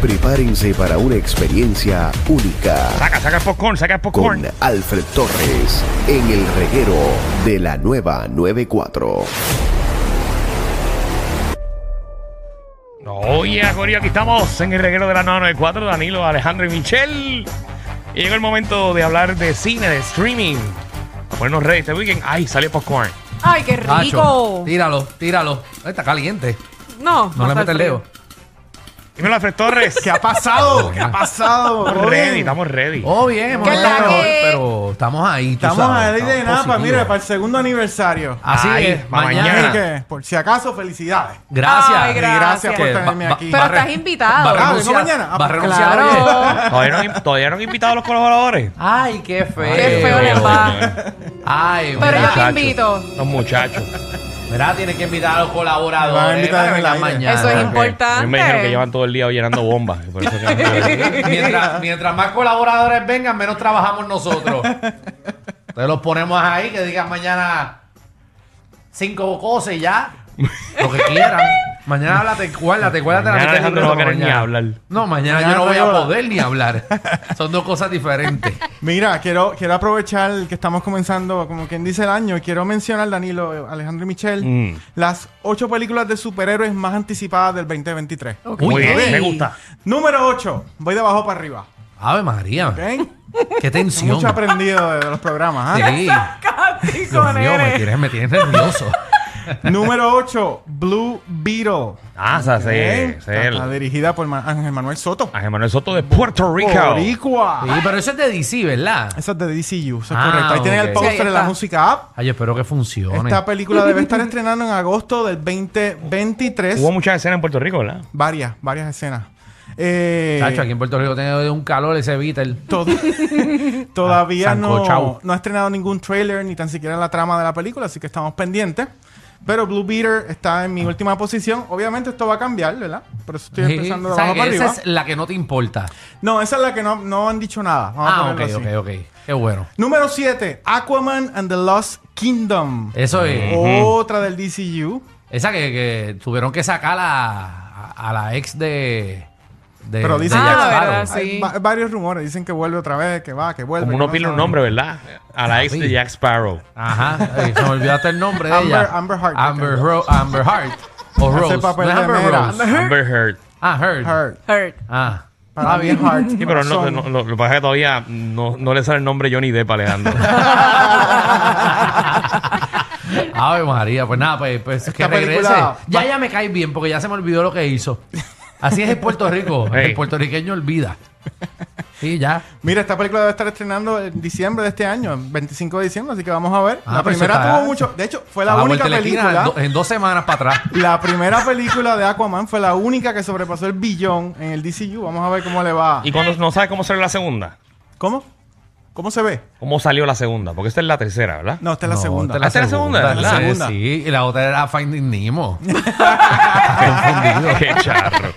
Prepárense para una experiencia única Saca, saca el popcorn, saca el popcorn. con Alfred Torres en el reguero de la nueva 94. Oye, Corillo, aquí estamos en el reguero de la 994, Danilo, Alejandro y Michelle. Y llegó el momento de hablar de cine, de streaming. Ponernos ready este weekend. ¡Ay, salió popcorn! ¡Ay, qué Nacho, rico! tíralo, tíralo. Está caliente. No, No le metes el frío. dedo. Dímelo, Alfred Torres. ¿Qué ha pasado? ¿Qué ha pasado? Estamos ¿Todo ready, estamos ready. Oh, bien, hemos ¿Qué estado que- pero estamos ahí. tú Estamos sabes, ahí de estamos nada, para, positivos. mira, para el segundo aniversario. Así Ay, es, pa' mañana. Así que, por si acaso, felicidades. Gracias. Ay, Y gracias por tenerme va- aquí. Pero estás invitado. Va a Ah, ¿vengo renunciar, mañana? Ah, va a pues renunciar claro. hoy. ¿Todavía no, han- todavía no han invitado a los colaboradores. Ay, qué feo. Qué feo les va. Ay, Pero yo te muchachos. invito. Los muchachos. Mira, tienes que invitar a los Van a colaboradores. invitar para en que el vengan aire. mañana. Eso es importante. Me dijeron que llevan todo el día llenando bombas. y por eso que no quiero- mientras, mientras más colaboradores vengan, menos trabajamos nosotros. Entonces los ponemos ahí, que digan mañana cinco cosas y ya. Lo que quieran. Mañana háblate, guárdate, guárdate la Mañana mitad del Alejandro no va a querer ni mañana. hablar. No, mañana, Mañana yo no voy a poder ni hablar. Son dos cosas diferentes. Mira, quiero, quiero aprovechar que estamos comenzando, como quien dice el año, y quiero mencionar, Danilo, Alejandro y Michelle, Mm. las ocho películas de superhéroes más anticipadas del 2023. Ok. Muy bien, Uy. me gusta. Número 8, voy de abajo para arriba. Ave María. ¿Ok? Qué tensión. Mucho aprendido de, de los programas. ¿ah? Sí. Dios mío, me nene. tienes, me tienes nervioso. Número 8, Blue Beetle. Ah, ese es Está, dirigida por Ma- Ángel Manuel Soto. Ángel Manuel Soto de Puerto Rico. Boricua. Sí, pero eso es de DC, ¿verdad? Esa es de DCU, eso es Ah, correcto. Ahí tienen ok. el póster Sí, ahí de la está. música app. Ay, yo espero que funcione. Esta película debe estar estrenando en agosto del 2023. Hubo muchas escenas en Puerto Rico, ¿verdad? Varias, varias escenas. Eh, Chacho, aquí en Puerto Rico tiene un calor ese Beatle. to- todavía Ah, no, sancochao. no ha estrenado ningún trailer ni tan siquiera la trama de la película, así que estamos pendientes. Pero Blue Beater está en mi última posición. Obviamente esto va a cambiar, ¿verdad? Por eso estoy empezando de abajo para esa arriba. es la que no te importa. No, esa es la que no, no han dicho nada. Vamos a Ah, ok, ponerlo ok, así. ok. Qué bueno. Número 7, Aquaman and the Lost Kingdom. Eso es. Otra del DCU. Esa que, que tuvieron que sacar a, a la ex de. De Pero dicen de Ah, Jack Sparrow. ¿verdad? hay Sí. va- varios rumores. Dicen que vuelve otra vez, que va, que vuelve. Como que uno no pide un sabe. nombre, ¿verdad? A la ex de. Jack Sparrow. Ajá. Se me olvidó hasta el nombre de Amber- ella. Amber Heard. Amber, Ro- Amber Heart. O Hace Rose. papel ¿No es de Amber mera. Rose? Amber Heard. Ah, Heard. Heard. Hurt. Ah. Para bien Heart. Sí, pero no, Son- no- no- lo que pasa es que todavía no, no le sale el nombre Johnny Depp a Alejandro. Ave María, pues nada, pues, pues que regrese. película- Ya ya me cae bien porque ya se me olvidó lo que hizo. Así es en Puerto Rico. Hey. El puertorriqueño olvida. Sí, ya. Mira, esta película debe estar estrenando en diciembre de este año, 25 de diciembre, así que vamos a ver. Ah, la primera está- tuvo mucho. De hecho, fue la A la única película. do- en dos semanas para atrás. La primera película de Aquaman fue la única que sobrepasó el billón en el DCU. Vamos a ver cómo le va. y cuando no sabe cómo salió la segunda. ¿Cómo? ¿Cómo se ve? ¿Cómo salió la segunda? Porque esta es la tercera, ¿verdad? No, esta es la No, segunda. esta ¿Esta es la segunda, Sí, ¿verdad? segunda. Sí, y la otra era Finding Nemo. Qué charro.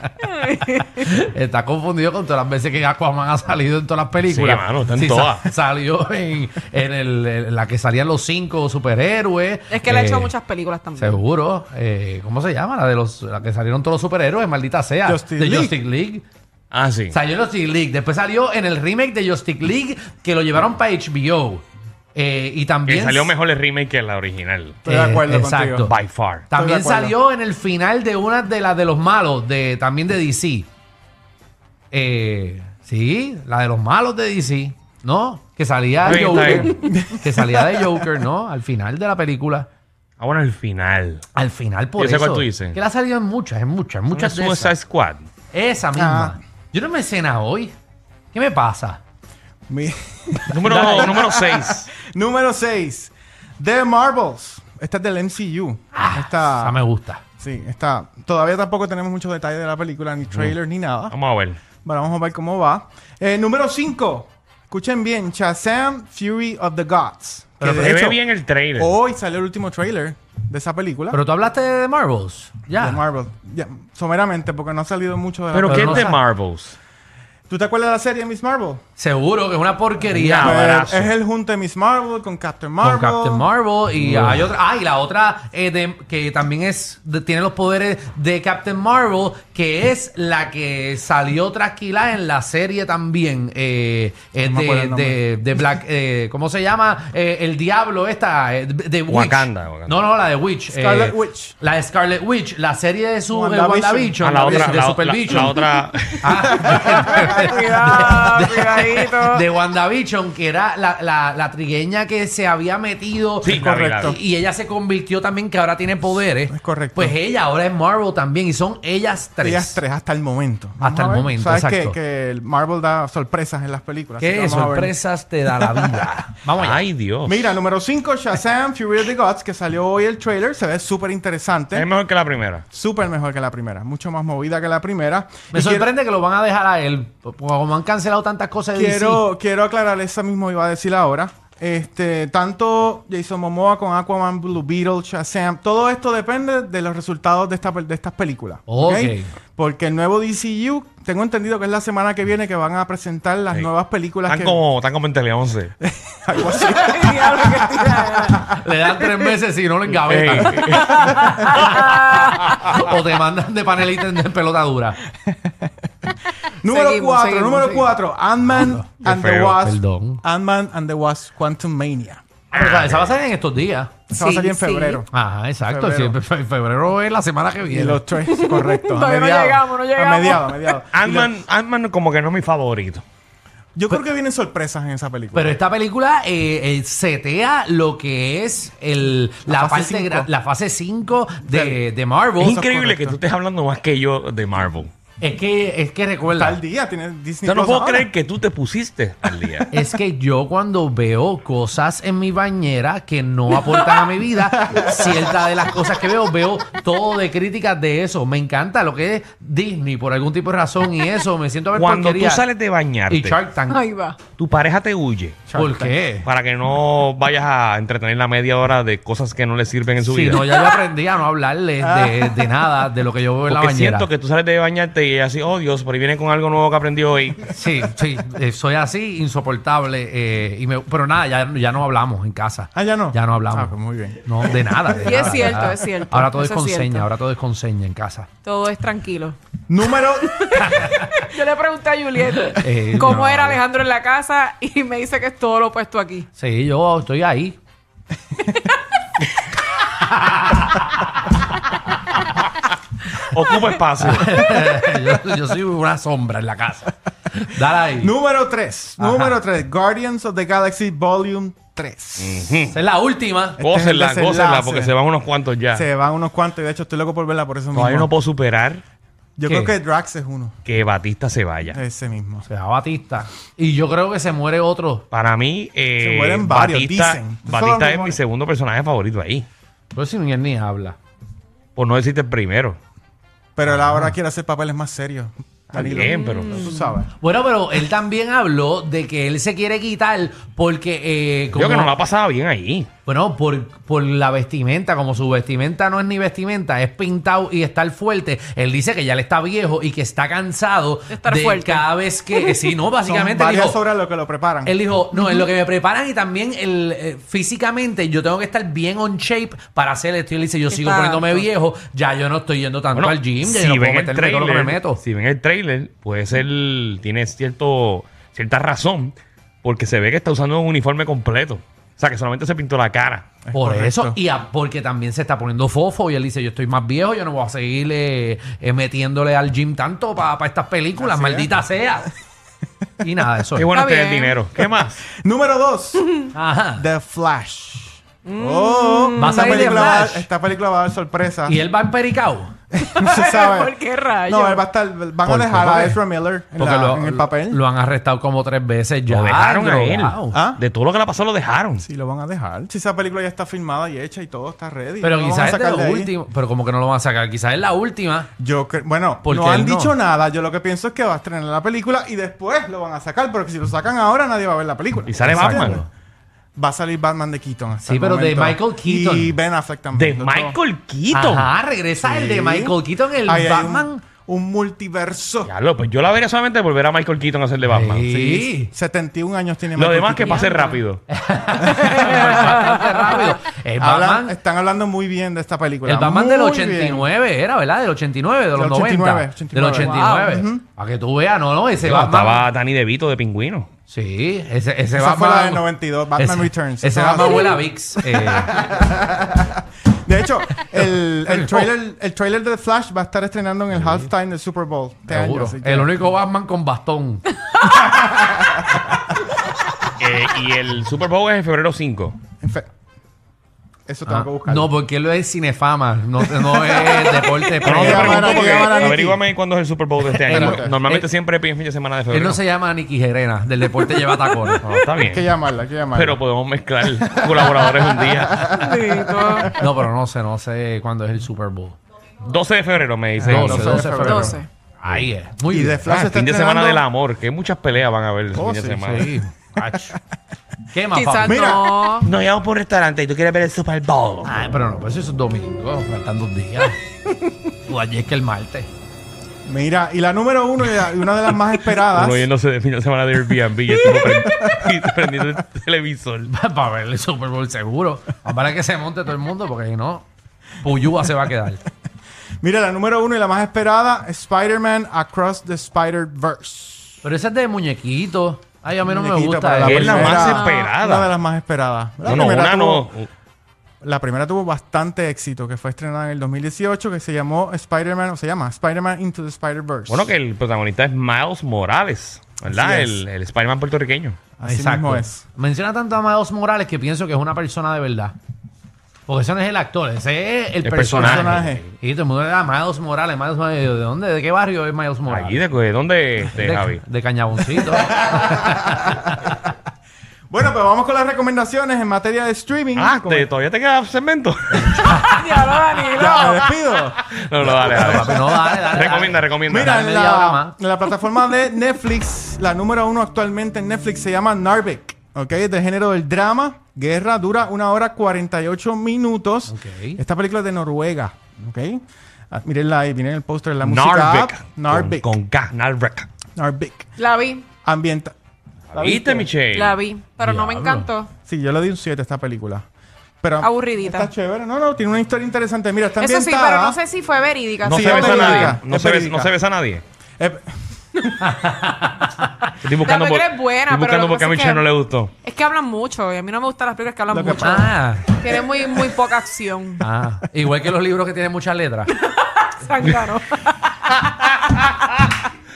Está confundido con todas las veces que Aquaman ha salido en todas las películas. Sí, mano, está en sa- todas. salió en, en el- en la que salían los cinco superhéroes. Es que le ha Eh, hecho muchas películas también. Seguro. Eh, ¿Cómo se llama? La de los la que salieron todos los superhéroes, maldita sea. Justice de League. Justice League. Ah, sí. Salió en Justice League. Después salió en el remake de Justice League que lo llevaron para HBO. Eh, y Que también. salió mejor el remake que la original. Estoy de acuerdo exacto. contigo. By far. También de salió en el final de una de las de los malos, de, también de DC. Eh, sí, la de los malos de DC, ¿no? Que salía bien, Joker. Que salía de Joker, ¿no? Al final de la película. Ah, bueno, el final. Al final, por Yo sé eso. cuál tú dices. Que la ha salido en muchas, en muchas, en muchas de Suicide esas. Squad. Esa misma. Ah. Yo no me cena hoy. ¿Qué me pasa? Mi- Número, número 6. Número 6. The Marvels. Esta es del MCU. Esa Esta, me gusta. sí, esta. Todavía tampoco tenemos muchos detalles de la película, ni trailers, ni nada. Vamos a ver. Bueno, vamos a ver cómo va. Eh, número 5. Escuchen bien. Shazam Fury of the Gods. Pero Que de se ve hecho, bien el trailer. Hoy salió el último trailer de esa película. Pero tú hablaste de Marvels. Ya. de Marvel. Ya, someramente, porque no ha salido mucho de la ¿Pero qué es de. Marvels? ¿Tú te acuerdas de la serie Miss Marvel? Seguro que es una porquería. Es el junte Miss Marvel con Captain Marvel. Con Captain Marvel y hay otra ah y la otra eh, de- que también es de- tiene los poderes de Captain Marvel que es la que salió trasquilada en la serie también eh, No acuerdo de, de, de Black eh, ¿cómo se llama? Eh, el diablo esta eh, de Witch. Wakanda, Wakanda. no no la de Witch Scarlet eh, Witch. la de Scarlet Witch la serie de su WandaVision. La otra, de la, Super la- Vision. la otra. Ah, Cuidado, cuidadito. de WandaVision, que era la, la, la trigueña que se había metido. Sí. Y, y ella se convirtió también, que ahora tiene poderes. Es correcto. Pues ella ahora es Marvel también. Y son ellas tres. Ellas tres hasta el momento. Hasta el momento, Sabes exacto. que, que el Marvel da sorpresas en las películas. ¿Qué sorpresas te da la vida? Vamos allá. Ay, Dios. Mira, número 5, Shazam, Fury of the Gods, que salió hoy el trailer. Se ve súper interesante. Es mejor que la primera. Súper mejor que la primera. Mucho más movida que la primera. Me Y quiero- sorprende que lo van a dejar a él. Como han cancelado tantas cosas de Quiero, quiero aclarar, eso mismo iba a decir ahora. Este, tanto Jason Momoa con Aquaman, Blue Beetle, Shazam, todo esto depende de los resultados de, esta, de estas películas. Ok. Porque el nuevo DCU, tengo entendido que es la semana que viene que van a presentar las nuevas películas Están que... como, están como en Tele 11. Algo así. Diablo, qué tira. DC. Le dan tres meses y no lo engavetan. O te mandan de panelita en pelota dura. Número Seguimos, 4, seguimos, número seguimos. 4, Ant-Man Qué and the feo. Wasp. Perdón. Ant-Man and the Wasp Quantum Mania. Pero, sea, esa va a salir en estos días. Eso va a Sí, salir en sí. febrero. Ajá, exacto. Febrero. Fe- febrero es la semana que Y viene. los tres, correcto. a Todavía no mediados. llegamos, no A llegamos. mediados, a mediados. Ant-Man, Ant-Man como que no es mi favorito. Yo creo que vienen sorpresas en esa película. Pero esta película eh, eh, setea lo que es el, la, La fase parte gra- cinco. la fase 5 de, de Marvel. Es es increíble correcto. que tú estés hablando más que yo de Marvel. Es que, es que recuerda. Tal día tiene Disney Yo no Plus puedo ahora. creer que tú te pusiste al día. Es que yo cuando veo cosas en mi bañera que no aportan a mi vida, ciertas de las cosas que veo, veo todo de críticas de eso. Me encanta lo que es Disney por algún tipo de razón y eso. Me siento a ver Cuando tú porquería. sales de bañarte, y Shark Tank. Ahí va. tu pareja te huye ¿Por qué? para que no vayas a entretener la media hora de cosas que no le sirven en su Si vida. no, ya yo aprendí a no hablarle de, de nada de lo que yo veo en la Porque bañera. siento que tú sales de bañarte y así, oh Dios, por ahí viene con algo nuevo que aprendió hoy. Sí, sí, eh, soy así, insoportable. eh, y me- pero nada, ya, ya no hablamos en casa. Ah, ya no. Ya no hablamos. Ah, pues muy bien. No, de nada. de Y es nada, de cierto, nada. es cierto. Ahora todo es Eso es con cierto. seña, ahora todo es con seña en casa. Todo es tranquilo. Número. Yo le pregunté a Juliet Eh, cómo no. era Alejandro en la casa y me dice que es todo lo opuesto aquí. Sí, yo estoy ahí. Ocupa espacio. yo, yo soy una sombra en la casa. Dale ahí. número 3. Ajá. Número 3. Guardians of the Galaxy Volume 3. Esa es la última. Gócenla, Este gócenla, porque se van unos cuantos ya. Se van unos cuantos y de hecho estoy loco por verla por eso Todavía mismo. no puedo superar Yo ¿Qué? creo que Drax es uno. que Batista se vaya. Ese mismo. Se va Batista. Y yo creo que se muere otro. Para mí, eh, Se mueren varios, Batista, dicen. Batista es mi segundo personaje favorito ahí. Pero si ni él ni habla. Por no decirte el primero. Pero él ahora quiere hacer papeles más serios. Danilo. bien, pero... Tú sabes. Bueno, pero él también habló de que él se quiere quitar porque... Eh, Yo que no la pasaba bien ahí. Bueno, por, por la vestimenta, como su vestimenta no es ni vestimenta, es pintado y estar fuerte. Él dice que ya le está viejo y que está cansado De estar fuerte. cada vez que. Sí, no, básicamente. Son él varias dijo, horas lo que lo preparan. él dijo, no, en lo que me preparan y también el, eh, físicamente yo tengo que estar bien on shape para hacer esto. Y él dice, yo sigo poniéndome viejo, ya yo no estoy yendo tanto Bueno, al gym, ya si yo no puedo ven el meterme todo lo que me trailer, meto. si ven el trailer, puede ser, tiene cierto, cierta razón, porque se ve que está usando un uniforme completo. O sea, que solamente se pintó la cara. Es Por correcto. eso, y a- porque también se está poniendo fofo y él dice, yo estoy más viejo, yo no voy a seguir eh, eh, metiéndole al gym tanto para estas películas, Así maldita sea. Y nada, eso Qué es. bueno Está tener bien. dinero. ¿Qué más? Número 2. Ajá. The Flash. Oh, a esta, película va, Flash. esta película va a dar sorpresa. Y él va empericado. no se sabe. ¿Por qué rayos? No, él va a estar. Van a ¿Por qué? dejar Porque- a Ezra Miller en, Porque la- lo, en el papel. lo han arrestado como tres veces ya. Lo dejaron a él. drogado. ¿Ah? De todo lo que le pasó, lo dejaron. Sí, lo van a dejar. Si esa película ya está filmada y hecha y todo está ready. Pero lo van a quizás es de sacar ahí. último. Pero como que no lo van a sacar. Quizás es la última. Yo cre- bueno, ¿Por no han él no? dicho nada. Yo lo que pienso es que va a estrenar la película y después lo van a sacar. Porque si lo sacan ahora, nadie va a ver la película. Y sale. Batman. Va a salir Batman de Keaton. hasta Sí, el pero de momento. Michael Keaton. Y Ben Affleck De también. Dos. Michael Keaton. Ajá, regresa el de Sí. Michael Keaton, el Ahí hay un- Batman un multiverso. Ya lo, pues yo la vería solamente por ver a Michael Keaton hacer de Batman. Sí. 71 años tiene Lo Michael demás que Keaton. pase rápido. Rápido. El Hablan- Batman, están hablando muy bien de esta película. el Batman del Muy bien. 89 era, ¿verdad? Del 89, de los Del 90. 89, Del 89. Wow. Ujú. Para que tú veas, no, no, ese Batman. Estaba Danny DeVito de Pingüino. Sí, ese, ese Esa Batman. fue la del 92, Batman ese- Returns. Ese Batman huele a VIX. eh, De hecho, el, el, trailer, el trailer de Flash va a estar estrenando en el halftime del Super Bowl. este año, seguro. que- El único Batman con bastón. Eh, y el Super Bowl es en febrero 5. en fe- Eso tengo Ah, que buscar. no, porque él es cinefama, no, no es deporte. No, no averígame cuándo es el Super Bowl de este año. Normalmente Eh, siempre es fin de semana de Él febrero. no se llama Nicky Gerena, del deporte lleva tacones. No, está Hay que bien. llamarla, hay que llamarla. Pero podemos mezclar colaboradores un día. No, pero no sé, no sé cuándo es el Super Bowl. 12 de febrero me dice. 12, 12 de 12 de febrero. 12. Ahí es. Muy y bien. de Ah, fin de semana del amor, que muchas peleas van a haber el Oh, fin de sí, semana. Sí. ¿Qué más, Quizás? Mira. no. No íbamos por un restaurante y tú quieres ver el Super Bowl. Ay, pero no, pues eso es domingo, faltan dos días. o ayer es que el martes. Mira, y la número uno y la- y una de las más esperadas. Uno yéndose de fin de semana de Airbnb y prend- y prendiendo el televisor. Para ver el Super Bowl seguro. Para que se monte todo el mundo, porque si no, Puyúa se va a quedar. Mira, la número uno y la más esperada, Spider-Man Across the Spider-Verse. Pero esa es de muñequito. Ay, a mí no me gusta. pero eh. Es la primera- más Una de esperada. las más esperadas. La No, no, primera una tuvo- no. La primera tuvo bastante éxito, que fue estrenada en el 2018, que se llamó Spider-Man, o se llama Spider-Man Into the Spider-Verse. Bueno, que el protagonista es Miles Morales, ¿verdad? Así es. El, el Spider-Man puertorriqueño. Así mismo es. Menciona tanto a Miles Morales que pienso que es una persona de verdad. Porque ese no es el actor, ese es el, El personaje. personaje. Y todo el mundo le da Miles Morales, Miles Morales. ¿De dónde? ¿De qué barrio es Miles Morales? Allí, ¿de, de dónde, este, de, Javi? de Cañaboncito. Bueno, pues vamos con las recomendaciones en materia de streaming. Ah, Como- ¿te- ¿todavía te queda segmento? Diablo, Danilo. Ya, me despido. no, no, dale, dale. Papi, no, dale, dale. recomienda, recomienda. Mira, Dale en media hora la, más. en la plataforma de Netflix, la número uno actualmente en Netflix se llama Narvik. ¿Ok? Es de género del drama, guerra, dura una hora 48 minutos. Ok. Esta película es de Noruega. ¿Ok? Ah, mírenla ahí, miren el póster de la música. Narvik. Narvik. Con, con K, Narvik. Narvik. La vi, Ambienta. ¿Viste, Michelle? la vi, pero no me encantó. Sí, yo le di un 7 a esta película. Pero Aburridita. Está chévere. No, no, tiene una historia interesante. Mira, está Eso ambientada. sí, pero no sé si fue verídica. No Sí, se es besa a nadie. No es se, besa, verídica. no se besa a nadie. Estoy buscando La por, película es buena, estoy pero buscando lo que porque a es Michelle que- no le gustó. Es que hablan mucho y a mí no me gustan las películas que hablan Lo que mucho. ah, Tiene muy, muy poca acción. ah. Igual que los libros que tienen muchas letras.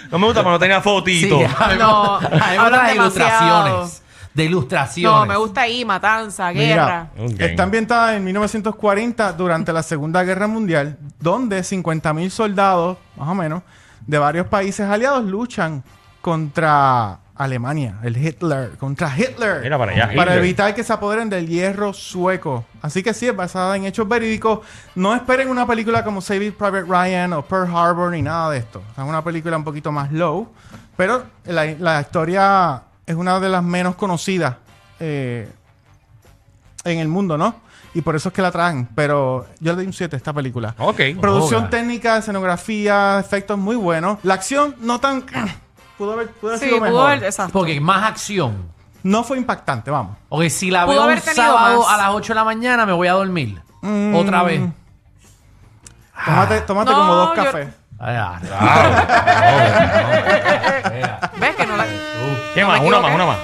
No me gusta, pero no tenía fotito. Sí, No, a mí me hablan gustan las demasiado. ilustraciones. De ilustraciones. No, me gusta ahí, matanza, guerra. Mira, está ambientada en 1940 durante la Segunda Guerra Mundial, donde 50.000 soldados, más o menos, de varios países aliados luchan contra Alemania, el Hitler, contra Hitler. Mira para allá, Para Hitler. evitar que se apoderen del hierro sueco. Así que sí, es basada en hechos verídicos. No esperen una película como Saving Private Ryan o Pearl Harbor ni nada de esto. Es una película un poquito más low, pero la, la historia es una de las menos conocidas eh, en el mundo, ¿no? Y por eso es que la traen. Pero yo le doy un 7 a esta película. Ok. Producción técnica, escenografía, efectos muy buenos. La acción no tan... pudo haber, pudo haber Sí, sido pudo mejor. haber, exacto. Porque más acción. No fue impactante, vamos. Ok, si la Pudo veo un sábado más. a las 8 de la mañana, me voy a dormir. Mm. Otra vez. Tómate, tómate No, como dos yo- cafés. Ay, ah, ¿Ves que no la... ¿Qué No más? Una más, una más.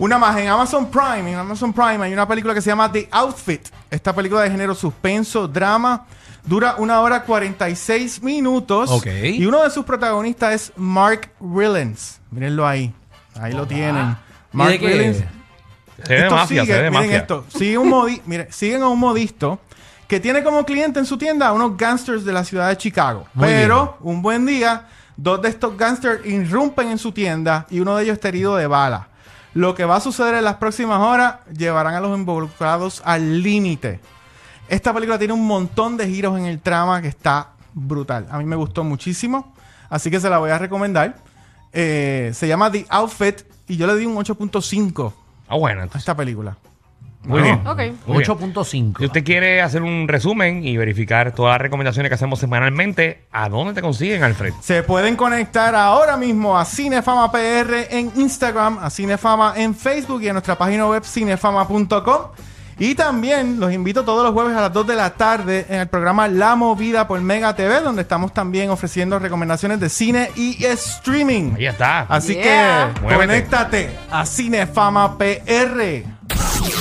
Una más, en Amazon Prime, en Amazon Prime hay una película que se llama The Outfit. Esta película de género suspenso, drama, dura una hora 46 minutos. Ok. Y uno de sus protagonistas es Mark Rylance. Mírenlo ahí. Ahí lo tienen. ¿Y Mark de qué? Rylance. Se ve mafia, sigue, se ve de miren mafia. esto. Sigue un modi- mire, siguen a un modisto que tiene como cliente en su tienda a unos gangsters de la ciudad de Chicago. Muy Pero un buen día, dos de estos gangsters irrumpen en su tienda y uno de ellos está herido de bala. Lo que va a suceder en las próximas horas llevarán a los involucrados al límite. Esta película tiene un montón de giros en el trama que está brutal. A mí me gustó muchísimo, así que se la voy a recomendar. Eh, se llama The Outfit y yo le di un 8.5 Ah, bueno, a esta película. Muy bien. Ok. Muy bien. 8.5. Si usted quiere hacer un resumen y verificar todas las recomendaciones que hacemos semanalmente, ¿a dónde te consiguen, Alfred? Se pueden conectar ahora mismo a Cinefama PR en Instagram, a Cinefama en Facebook y a nuestra página web cinefama.com. Y también los invito todos los jueves a las 2 de la tarde en el programa La Movida por Mega TV, donde estamos también ofreciendo recomendaciones de cine y streaming. Ahí está. Así Yeah. que Muévete. conéctate a Cinefama PR.